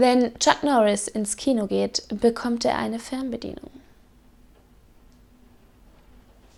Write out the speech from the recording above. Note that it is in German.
Wenn Chuck Norris ins Kino geht, bekommt er eine Fernbedienung.